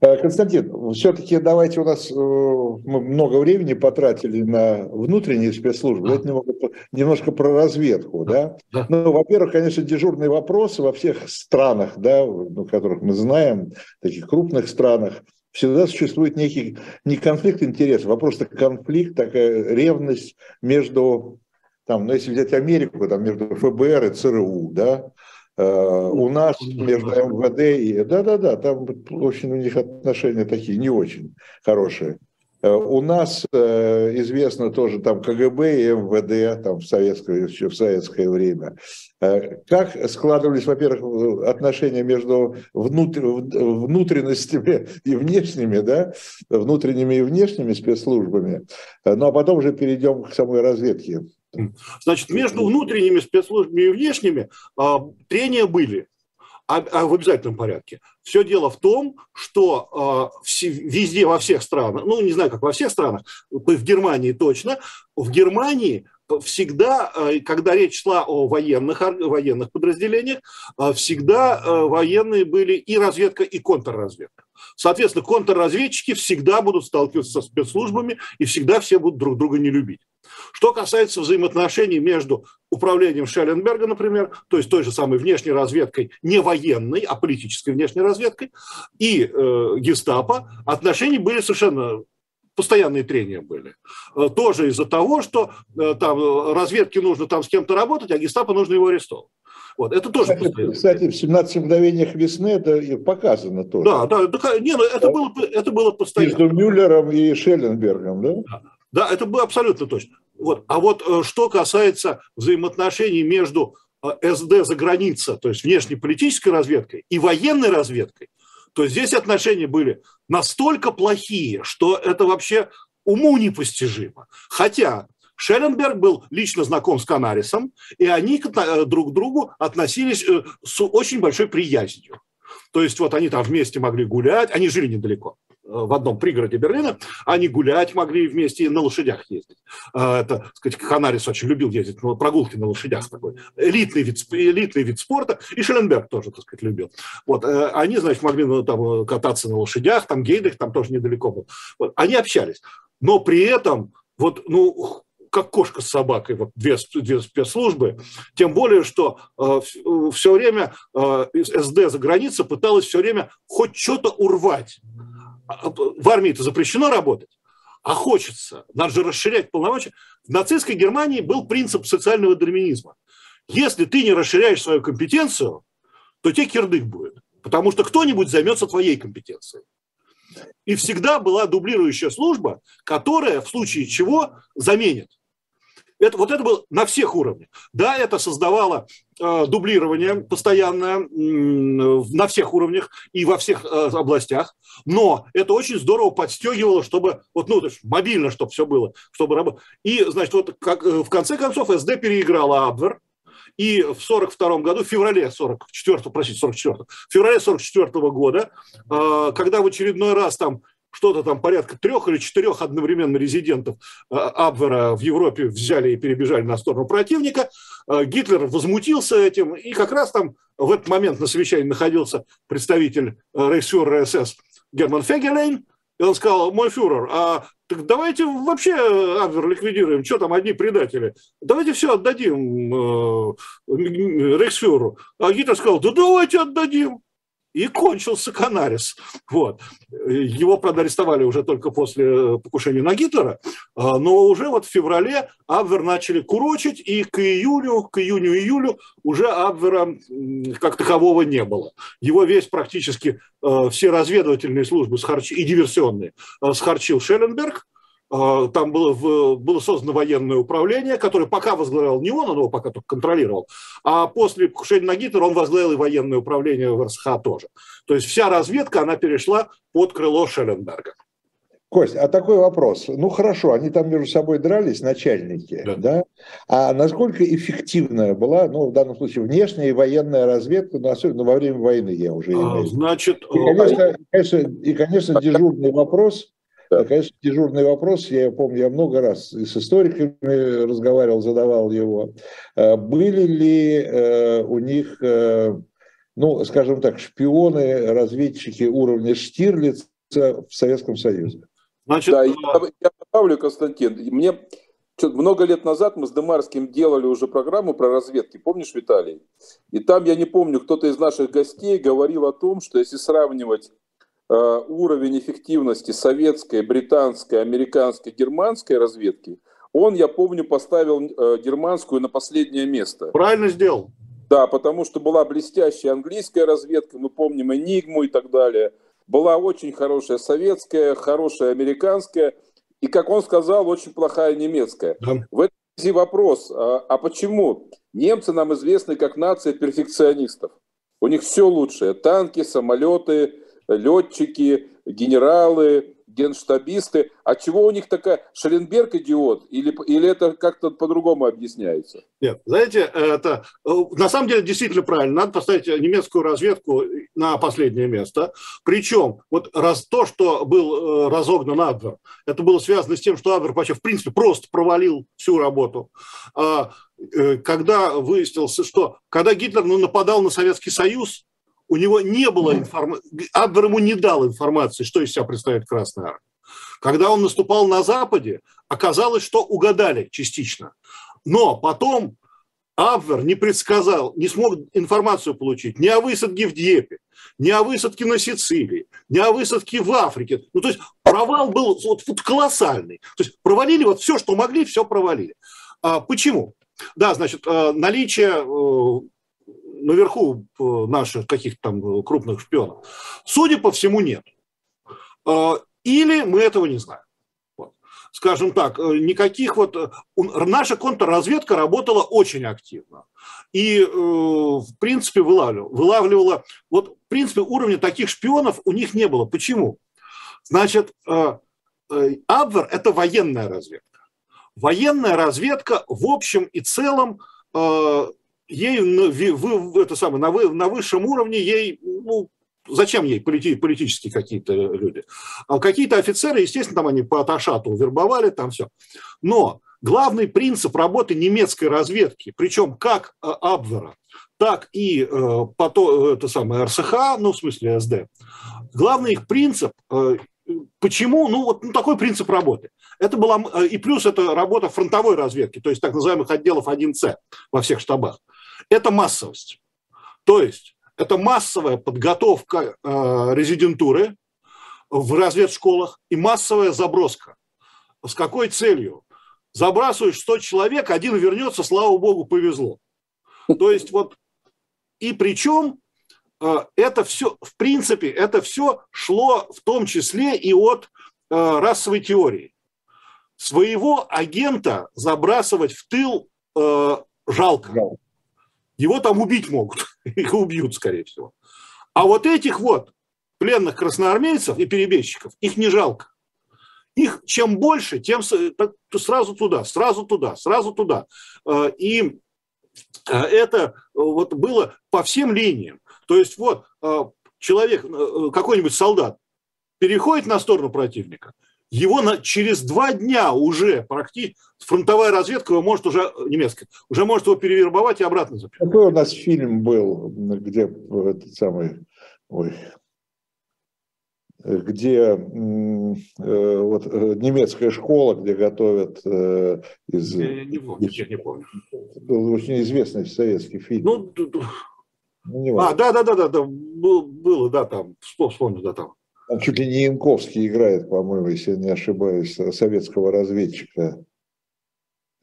Э, Константин, все-таки давайте у нас э, мы много времени потратили на внутренние спецслужбы, давайте немного, немножко про разведку, да? да. Ну, во-первых, конечно, дежурный вопрос во всех странах, да, ну, которых мы знаем, таких крупных странах, всегда существует некий не конфликт интересов, а просто конфликт, такая ревность между, там, ну, если взять Америку, там, между ФБР и ЦРУ, да, у нас между МВД и... Да-да-да, там очень у них отношения такие не очень хорошие. Э, у нас э, известно тоже там КГБ и МВД там в советское, еще в советское время. Как складывались, во-первых, отношения между внутр... внутренностями и внешними, да, внутренними и внешними спецслужбами, ну а потом уже перейдем к самой разведке. Значит, между внутренними спецслужбами и внешними а, трения были а, а в обязательном порядке. Все дело в том, что везде, во всех странах, ну, не знаю, как во всех странах, в Германии точно, в Германии всегда, когда речь шла о военных, военных подразделениях, всегда военные были и разведка, и контрразведка. Соответственно, контрразведчики всегда будут сталкиваться со спецслужбами, и всегда все будут друг друга не любить. Что касается взаимоотношений между управлением Шелленберга, например, то есть той же самой внешней разведкой, не военной, а политической внешней разведкой, и э, гестапо, отношения были совершенно постоянные трения были. Э, тоже из-за того, что э, там разведке нужно там с кем-то работать, а гестапо нужно его арестовывать. Вот, это тоже кстати, кстати, в 17 мгновениях весны это показано тоже. Да, да, да не, ну, это, было, это было постоянно. Между Мюллером и Шелленбергом, да? Да, да это было абсолютно точно. Вот. А вот э, что касается взаимоотношений между СД за граница, то есть внешнеполитической разведкой и военной разведкой, то здесь отношения были настолько плохие, что это вообще уму непостижимо. Хотя Шелленберг был лично знаком с Канарисом, и они э, друг к другу относились э, с очень большой приязнью. То есть вот они там вместе могли гулять, они жили недалеко э, в одном пригороде Берлина, они гулять могли вместе и на лошадях ездить. Это, так сказать, Ханарис очень любил ездить на прогулки на лошадях, такой элитный вид, элитный вид спорта, и Шелленберг тоже, так сказать, любил. Вот, они, значит, могли ну, там, кататься на лошадях, там Гейдрих там тоже недалеко был. Вот, они общались. Но при этом вот, ну, как кошка с собакой, вот две, две спецслужбы, тем более, что э, все время э, СД за границей пыталась все время хоть что-то урвать. А, а, в армии это запрещено работать, а хочется, надо же расширять полномочия. В нацистской Германии был принцип социального дарвинизма. Если ты не расширяешь свою компетенцию, то тебе кирдык будет, потому что кто-нибудь займется твоей компетенцией. И всегда была дублирующая служба, которая в случае чего заменит. Это, вот это было на всех уровнях. Да, это создавало э, дублирование постоянное э, на всех уровнях и во всех э, областях, но это очень здорово подстегивало, чтобы, вот, ну, мобильно, чтобы все было, чтобы работать. И, значит, вот как, э, в конце концов СД переиграла Абвер, и в 42 году, в феврале 44 простите, 44 в феврале 44 года, э, когда в очередной раз там что-то там порядка трех или четырех одновременно резидентов э, Абвера в Европе взяли и перебежали на сторону противника. Э, Гитлер возмутился этим, и как раз там в этот момент на совещании находился представитель э, рейхсфюрера СС Герман Фегелейн, и он сказал, мой фюрер, а так давайте вообще Абвер ликвидируем, что там одни предатели, давайте все отдадим э, рейхсфюреру. А Гитлер сказал, да давайте отдадим и кончился Канарис. Вот. Его, правда, арестовали уже только после покушения на Гитлера, а, но уже вот в феврале Абвер начали курочить, и к июню, к июню-июлю уже Абвера как такового не было. Его весь практически а, все разведывательные службы и диверсионные а, схарчил Шелленберг, там было, было создано военное управление, которое пока возглавлял не он, он его пока только контролировал, а после покушения на Гитлера он возглавил и военное управление в РСХ тоже. То есть вся разведка, она перешла под крыло Шелленберга. Кость, а такой вопрос. Ну хорошо, они там между собой дрались, начальники, да? да? А насколько эффективная была, ну в данном случае внешняя и военная разведка, ну, особенно во время войны я уже а, имею. Значит, и, конечно, конечно, и, конечно, дежурный вопрос, да. Конечно, дежурный вопрос, я помню, я много раз и с историками разговаривал, задавал его. Э, были ли э, у них, э, ну, скажем так, шпионы, разведчики уровня Штирлица в Советском Союзе? Значит, да, я, я добавлю, Константин, мне много лет назад мы с Демарским делали уже программу про разведки, помнишь, Виталий? И там, я не помню, кто-то из наших гостей говорил о том, что если сравнивать уровень эффективности советской, британской, американской, германской разведки, он, я помню, поставил э, германскую на последнее место. Правильно сделал. Да, потому что была блестящая английская разведка, мы помним Энигму и так далее. Была очень хорошая советская, хорошая американская, и, как он сказал, очень плохая немецкая. Да. В этом связи вопрос, а, а почему? Немцы нам известны как нация перфекционистов. У них все лучшее. Танки, самолеты, летчики, генералы, генштабисты. А чего у них такая Шелленберг идиот? Или, или это как-то по-другому объясняется? Нет, знаете, это на самом деле действительно правильно. Надо поставить немецкую разведку на последнее место. Причем вот раз то, что был э, разогнан Абвер, это было связано с тем, что Абвер вообще в принципе просто провалил всю работу. А, э, когда выяснилось, что когда Гитлер ну, нападал на Советский Союз, у него не было информации, Абвер ему не дал информации, что из себя представляет Красная Армия. Когда он наступал на Западе, оказалось, что угадали частично. Но потом Абвер не предсказал, не смог информацию получить ни о высадке в Дьепе, ни о высадке на Сицилии, ни о высадке в Африке. Ну, то есть провал был вот, вот колоссальный. То есть провалили вот все, что могли, все провалили. А, почему? Да, значит, э, наличие э, наверху э, наших каких-то там э, крупных шпионов? Судя по всему, нет. Э, или мы этого не знаем. Скажем так, никаких вот... Наша контрразведка работала очень активно. И, в принципе, вылавливала. вылавливала. Вот, в принципе, уровня таких шпионов у них не было. Почему? Значит, Абвер – это военная разведка. Военная разведка в общем и целом ей вы, это самое, на, вы, на высшем уровне ей, ну, зачем ей полити, политические какие-то люди? А какие-то офицеры, естественно, там они по Аташату вербовали, там все. Но главный принцип работы немецкой разведки, причем как э, Абвера, так и э, потом, это самое РСХ, ну, в смысле СД, главный их принцип, э, почему, ну, вот ну, такой принцип работы. Это была, э, и плюс это работа фронтовой разведки, то есть так называемых отделов 1С во всех штабах это массовость. То есть это массовая подготовка э, резидентуры в разведшколах и массовая заброска. С какой целью? Забрасываешь 100 человек, один вернется, слава богу, повезло. То есть вот, и причем э, это все, в принципе, это все шло в том числе и от э, расовой теории. своего агента забрасывать в тыл жалко. жалко. Его там убить могут, их убьют, скорее всего. А вот этих вот пленных красноармейцев и перебежчиков, их не жалко. Их чем больше, тем сразу туда, сразу туда, сразу туда. Э, и э, это вот было по всем линиям. То есть вот человек, какой-нибудь солдат переходит на сторону противника, его на, через два дня уже практически фронтовая разведка его может уже, немецкая, уже может его перевербовать и обратно записать. Какой у нас фильм был, где этот самый, ой, где э, вот, э, немецкая школа, где готовят э, из... Я не помню, я не помню. Был очень известный советский фильм. Ну, ну а, да, да, да, да, да, было, да, там, вспомню, да, там. Там чуть ли не Янковский играет, по-моему, если я не ошибаюсь, советского разведчика.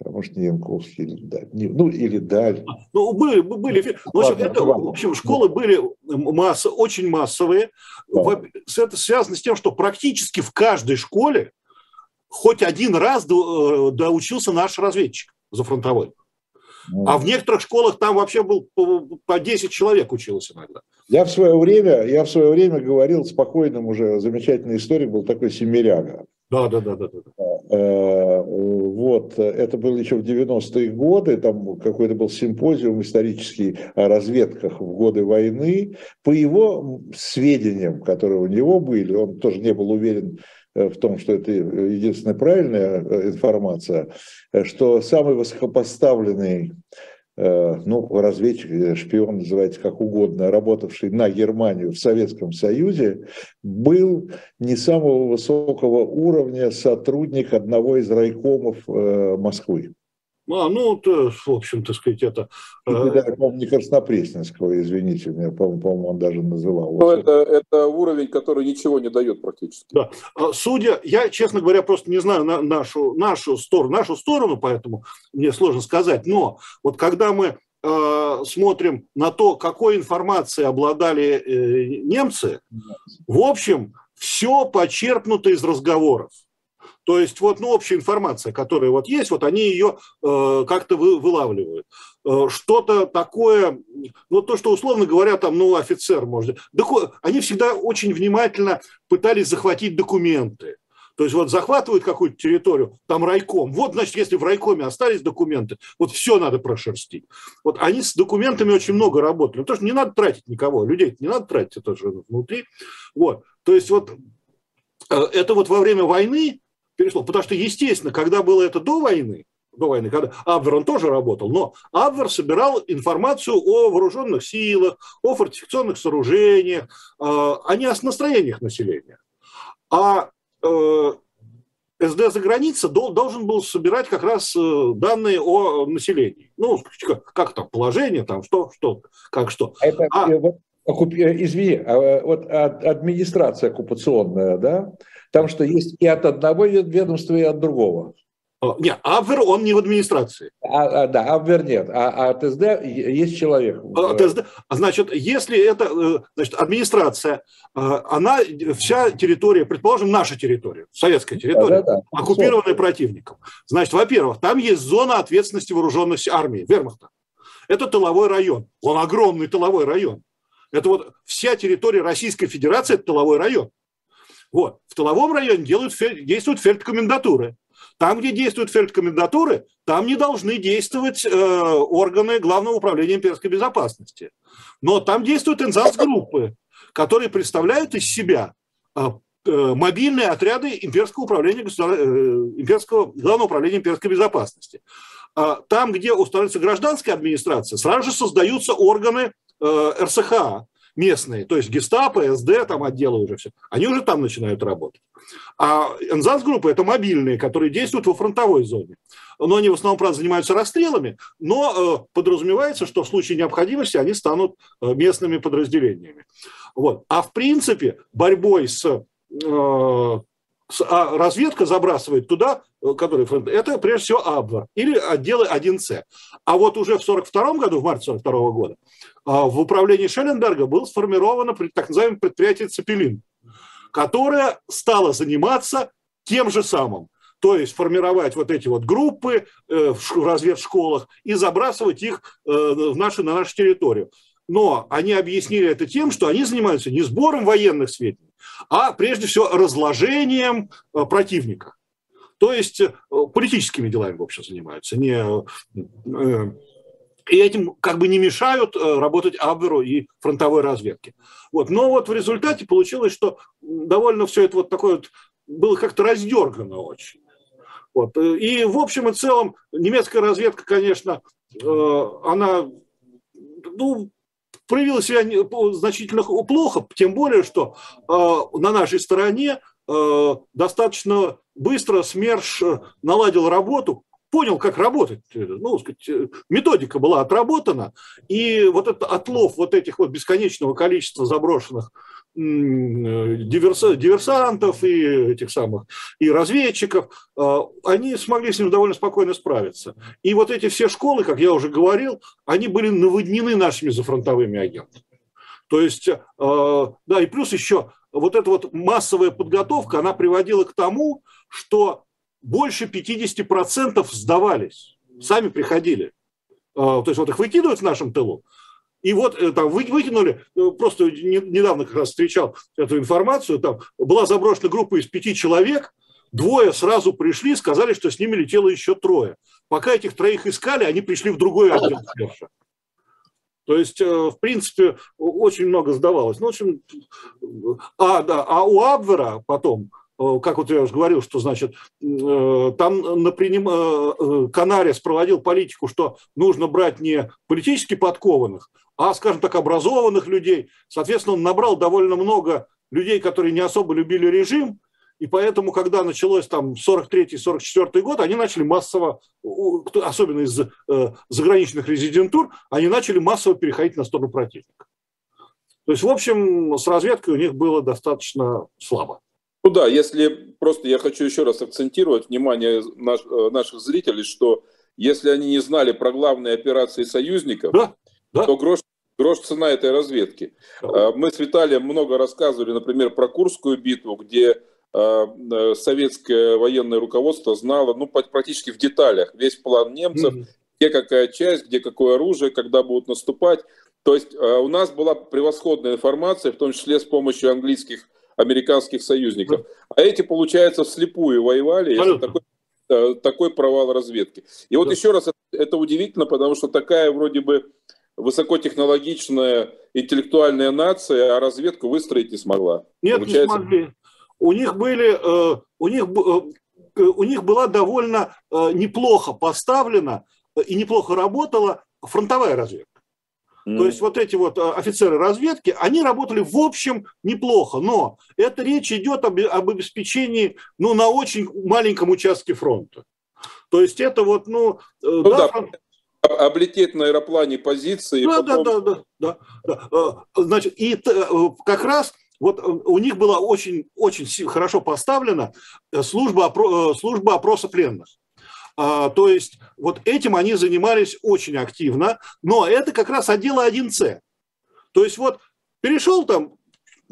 А может, не Янковский, или Даль. Ну, или Даль. Ну, были, были. Ну, в, общем, это, в общем, школы были масса, очень массовые. Да. Это связано с тем, что практически в каждой школе хоть один раз э, доучился наш разведчик за фронтовой. А в некоторых школах там вообще был по 10 человек училось иногда. Я в свое время, я в свое время говорил спокойным уже, замечательный историк был такой Семеряга. Да, да, да, да. да. Э, вот, это было еще в 90-е годы, там какой-то был симпозиум исторический о разведках в годы войны. По его сведениям, которые у него были, он тоже не был уверен в том, что это единственная правильная э, информация, э, что самый высокопоставленный ну, разведчик, шпион, называйте как угодно, работавший на Германию в Советском Союзе, был не самого высокого уровня сотрудник одного из райкомов Москвы. А, ну, то, в общем, так сказать, это... Э, да, не Краснопресненского, извините меня, по-моему, он даже называл. Ну, это, это уровень, который ничего не дает практически. Да. А, судя, я, честно говоря, просто не знаю на, нашу, нашу, сторону, нашу сторону, поэтому мне сложно сказать, но вот когда мы э, смотрим на то, какой информацией обладали э, немцы, в общем, все почерпнуто из разговоров. То есть вот ну, общая информация, которая вот есть, вот они ее э, как-то вы, вылавливают. Э, что-то такое, ну то, что условно говоря, там, ну офицер может... Доку... Они всегда очень внимательно пытались захватить документы. То есть вот захватывают какую-то территорию, там райком. Вот, значит, если в райкоме остались документы, вот все надо прошерстить. Вот они с документами очень много работали. То, что не надо тратить никого, людей не надо тратить, это же внутри. Вот. То есть вот э, это вот во время войны перешло. Потому что, естественно, когда было это до войны, до войны, когда Абвер, он тоже работал, но Абвер собирал информацию о вооруженных силах, о фортификационных сооружениях, а, а не о настроениях населения. А э, СД за границей должен был собирать как раз э, данные о населении. Ну, как, как там, положение, там, что, что, как что. Это, а, вот, извини, а вот администрация оккупационная, да, там что есть и от одного ведомства, и от другого. Нет, Абвер, он не в администрации. А, а, да, Абвер нет, а, а ТСД есть человек. А, ТСД, значит, если это, э, значит, администрация, э, она, вся территория, предположим, наша территория, советская территория, да, да, да. оккупированная противником. Значит, во-первых, там есть зона ответственности вооруженных армий, вермахта. Это тыловой район, он огромный тыловой район. Это вот вся территория Российской Федерации, это тыловой район. Вот. В тыловом районе делают, действуют фельдкомендатуры. Там, где действуют фельдкомендатуры, там не должны действовать э, органы Главного управления имперской безопасности. Но там действуют инзас-группы, которые представляют из себя э, э, мобильные отряды имперского управления, государ... э, имперского, Главного управления имперской безопасности. Э, там, где устанавливается гражданская администрация, сразу же создаются органы э, РСХА, местные, то есть гестапо, СД, там отделы уже все, они уже там начинают работать. А НЗАС-группы – это мобильные, которые действуют во фронтовой зоне. Но они в основном, правда, занимаются расстрелами, но э, подразумевается, что в случае необходимости они станут э, местными подразделениями. Вот. А в принципе борьбой с э, а разведка забрасывает туда, э, который это прежде всего Абвер или отделы 1С. А вот уже в 1942 году, в марте 1942 года, а, в управлении Шелленберга было сформировано так называемое предприятие «Цепелин», которое стало заниматься тем же самым. то есть формировать вот эти вот группы в разведшколах и забрасывать их в наши, на нашу территорию. Но они объяснили это тем, что они занимаются не сбором военных сведений, а прежде всего разложением противника. То есть политическими делами, в общем, занимаются, не и этим как бы не мешают э, работать Абверу и фронтовой разведке. Вот. Но вот в результате получилось, что довольно все это вот такое вот было как-то раздергано очень. Вот. И в общем и целом немецкая разведка, конечно, э, она ну, проявила себя значительно плохо, тем более, что э, на нашей стороне достаточно быстро СМЕРШ наладил работу, понял, как работать. Ну, сказать, э, методика была отработана, и вот этот отлов вот этих вот бесконечного количества заброшенных э, диверсантов и этих самых и разведчиков, э, они смогли с ним довольно спокойно справиться. И вот эти все школы, как я уже говорил, они были наводнены нашими зафронтовыми агентами. То есть, да, и плюс еще вот эта вот массовая подготовка, она приводила к тому, что больше 50% сдавались, сами приходили. То есть вот их выкидывают в нашем тылу, и вот э, там выкинули, э, просто недавно как раз встречал эту информацию, там была заброшена группа из пяти человек, двое сразу пришли, сказали, что с ними летело еще трое. Пока этих троих искали, они пришли в другой отдел СМЕРШа. То есть, э, в принципе, очень много сдавалось. Ну, в общем, а, да, а у Абвера потом как вот я уже говорил, что, значит, там например, э, Канарис проводил политику, что нужно брать не политически подкованных, а, скажем так, образованных людей. Соответственно, он набрал довольно много людей, которые не особо любили режим, и поэтому, когда началось там 43-44 год, они начали массово, особенно из заграничных резидентур, они начали массово переходить на сторону противника. То есть, в общем, с разведкой у них было достаточно слабо. Ну да, если просто я хочу еще раз акцентировать внимание наш, э, наших зрителей, что если они не знали про главные операции союзников, да, да. то грош, грош цена этой разведки. Э, мы с Виталием много рассказывали, например, про Курскую битву, где э, советское военное руководство знало ну, практически в деталях весь план немцев, mm-hmm. где какая часть, где какое оружие, когда будут наступать. То есть у нас была превосходная информация, в том числе с помощью английских американских союзников. А эти, получается, вслепую воевали. Это такой, такой провал разведки. И вот да. еще раз, это удивительно, потому что такая вроде бы высокотехнологичная интеллектуальная нация, а разведку выстроить не смогла. Нет, Получается... не смогли. У них были, э, у них, э, у них была довольно э, неплохо поставлена и неплохо работала фронтовая разведка. Mm. То есть вот эти вот офицеры разведки, они работали в общем неплохо, но это речь идет об, об обеспечении ну, на очень маленьком участке фронта. То есть это вот, ну... Ну да, да, фронт... облететь на аэроплане позиции. Да, потом... да, да, да, да, да. Значит, и э, как раз вот э, у них была очень, очень хорошо поставлена служба, служба опроса пленных. А, то есть вот этим они занимались очень активно, но это как раз отдел 1С. То есть вот перешел там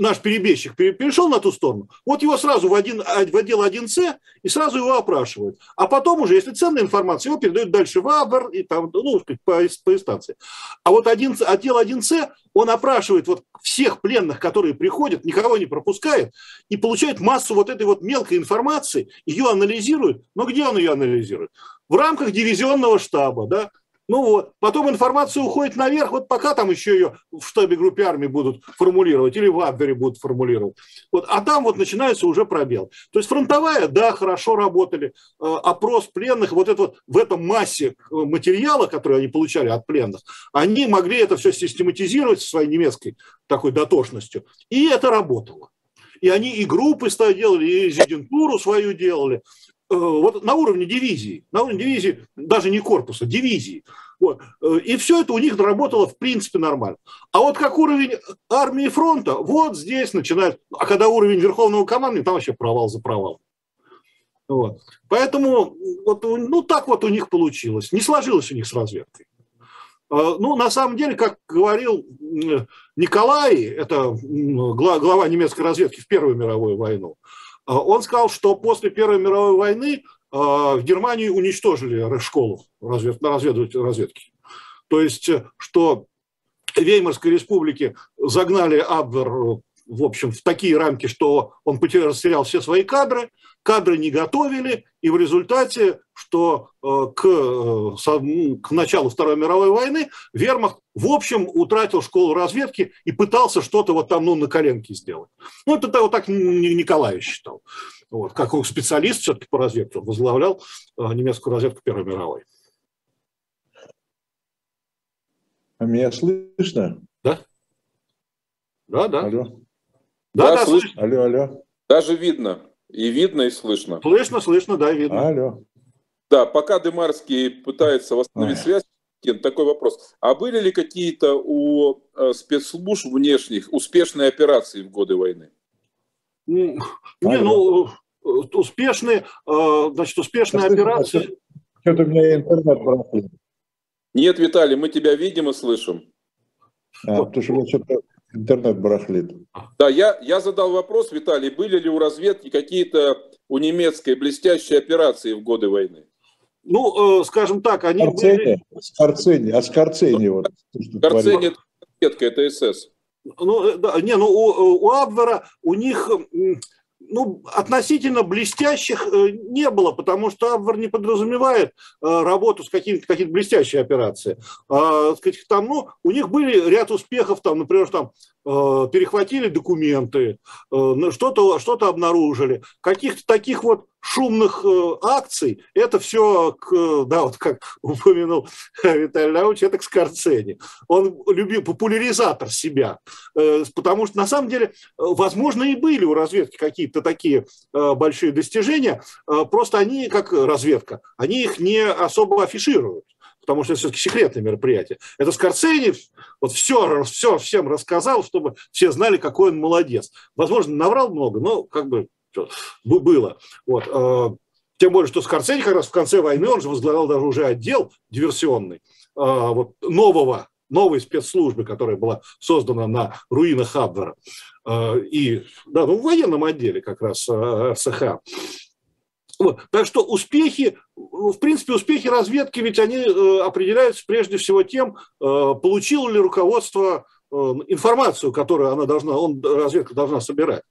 наш перебежчик перешел на ту сторону, вот его сразу в, один, в отдел 1С и сразу его опрашивают. А потом уже, если ценная информация, его передают дальше в АБР и там, ну, по, по инстанции. А вот один, отдел 1С, он опрашивает вот всех пленных, которые приходят, никого не пропускает, и получает массу вот этой вот мелкой информации, ее анализирует. Но где он ее анализирует? В рамках дивизионного штаба, да, ну вот, потом информация уходит наверх, вот пока там еще ее в штабе группе армии будут формулировать или в Абвере будут формулировать. Вот, а там вот начинается уже пробел. То есть фронтовая, да, хорошо работали. Э, опрос пленных, вот это вот в этом массе э, материала, который они получали от пленных, они могли это все систематизировать своей немецкой такой дотошностью. И это работало. И они и группы делали, и резидентуру свою делали. Э, вот на уровне дивизии, на уровне дивизии, даже не корпуса, дивизии. Вот. Э, и все это у них работало в принципе нормально. А вот как уровень армии фронта, вот здесь начинает, а когда уровень верховного командования, там вообще провал за провал. Вот. Поэтому вот, ну, так вот у них получилось. Не сложилось у них с разведкой. Э, ну, на самом деле, как говорил Николай, это глава немецкой разведки в Первую мировую войну, он сказал, что после Первой мировой войны в Германии уничтожили школу развед, на разведывать, разведки. То есть, что в Веймарской республике загнали Абвер в общем, в такие рамки, что он потерял, все свои кадры, кадры не готовили, и в результате, что э, к, э, к началу Второй мировой войны Вермахт, в общем, утратил школу разведки и пытался что-то вот там, ну, на коленке сделать. Ну, это вот так Николаевич считал. Вот, как специалист все-таки по разведке, он возглавлял э, немецкую разведку Первой мировой. А меня слышно? Да. Да, да. Алло. Да, да, да слышно. Алло, алло. Даже видно. И видно, и слышно. Слышно, слышно, да, видно. Алло. Да, пока Дымарский пытается восстановить Ой. связь, такой вопрос. А были ли какие-то у э, спецслужб внешних успешные операции в годы войны? Не, ну, э, успешные, э, значит, успешные операции... Что-то у меня интернет пропал. Нет, Виталий, мы тебя видим и слышим. А, потому что что-то Интернет барахлит. Да, я, я задал вопрос, Виталий, были ли у разведки какие-то у немецкой блестящие операции в годы войны? Ну, э, скажем так, они Скорцени, были... Скорцени, а Скорцени вот. Скорцени это разведка, это СС. Ну, э, да, не, ну у, у Абвера, у них ну, относительно блестящих э, не было, потому что Абвер не подразумевает э, работу с какими-то какие блестящие операции. А, сказать, там, ну, у них были ряд успехов, там, например, там, перехватили документы, что-то что обнаружили. Каких-то таких вот шумных э, акций, это все, да, вот как упомянул Виталий Леонидович, это к Скорцени. Он любил популяризатор себя, э, потому что на самом деле, возможно, и были у разведки какие-то такие э, большие достижения, просто они, как разведка, они их не особо афишируют потому что это все-таки секретное мероприятие. Это Скорцени вот все, все всем рассказал, чтобы все знали, какой он молодец. Возможно, наврал много, но как бы было. Вот. А, тем более, что Скорцени как раз в конце войны, он же возглавлял даже уже отдел диверсионный, а, вот, нового, новой спецслужбы, которая была создана на руинах Абвера. А, и, да, ну, в военном отделе как раз РСХ. Вот. Так что успехи, в принципе, успехи разведки, ведь они э, определяются прежде всего тем, э, получило ли руководство э, информацию, которую она должна, он, разведка должна собирать.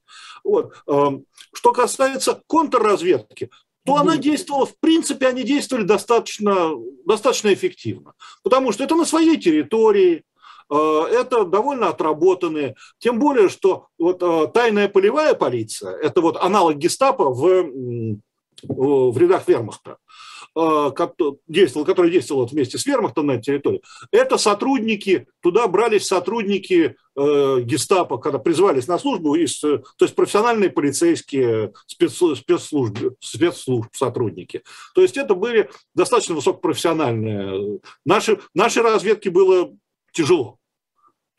Вот. Эм, что касается контрразведки, то она действовала, в принципе, они действовали достаточно, достаточно эффективно. Потому что это на своей территории, это довольно отработанные. Тем более, что вот тайная полевая полиция, это вот аналог гестапо в, в рядах вермахта. Э, действовал, который действовал вместе с вермахтом на этой территории, это сотрудники, туда брались сотрудники э, гестапо, когда призвались на службу, из, то есть профессиональные полицейские спецслужбы, спецслужб сотрудники. То есть это были достаточно высокопрофессиональные. Наши, нашей разведке было тяжело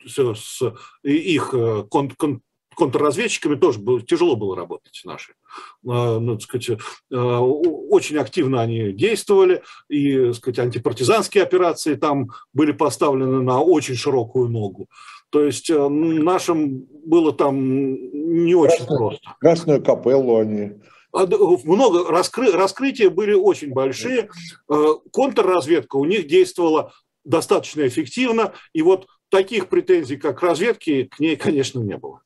с их э, контрразведчиками тоже было, тяжело было работать наши. А, ну, сказать, а, очень активно они действовали, и сказать, антипартизанские операции там были поставлены на очень широкую ногу. То есть э, нашим было там не очень Красную, просто. Красную капеллу они а, много раскры, раскрытия были очень большие. Э, контрразведка у них действовала достаточно эффективно, и вот таких претензий, как к разведке, к ней, конечно, не было.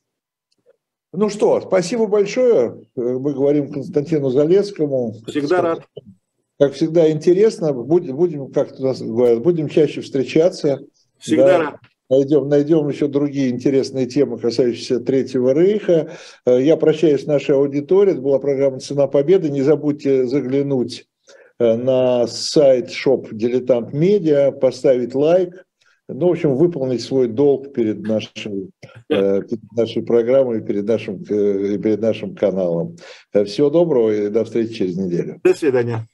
Ну что, спасибо большое. Мы говорим Константину Залецкому. Всегда рад. Как всегда интересно. Будем, будем как нас говорят, будем чаще встречаться. Всегда да. рад. Найдем, найдем еще другие интересные темы, касающиеся Третьего Рейха. Я прощаюсь с нашей аудиторией. Это была программа «Цена победы». Не забудьте заглянуть э, на сайт шоп «Дилетант Медиа», поставить лайк, ну, в общем, выполнить свой долг перед нашей, э, перед нашей программой, перед нашим, э, перед нашим каналом. Всего доброго и до встречи через неделю. До свидания.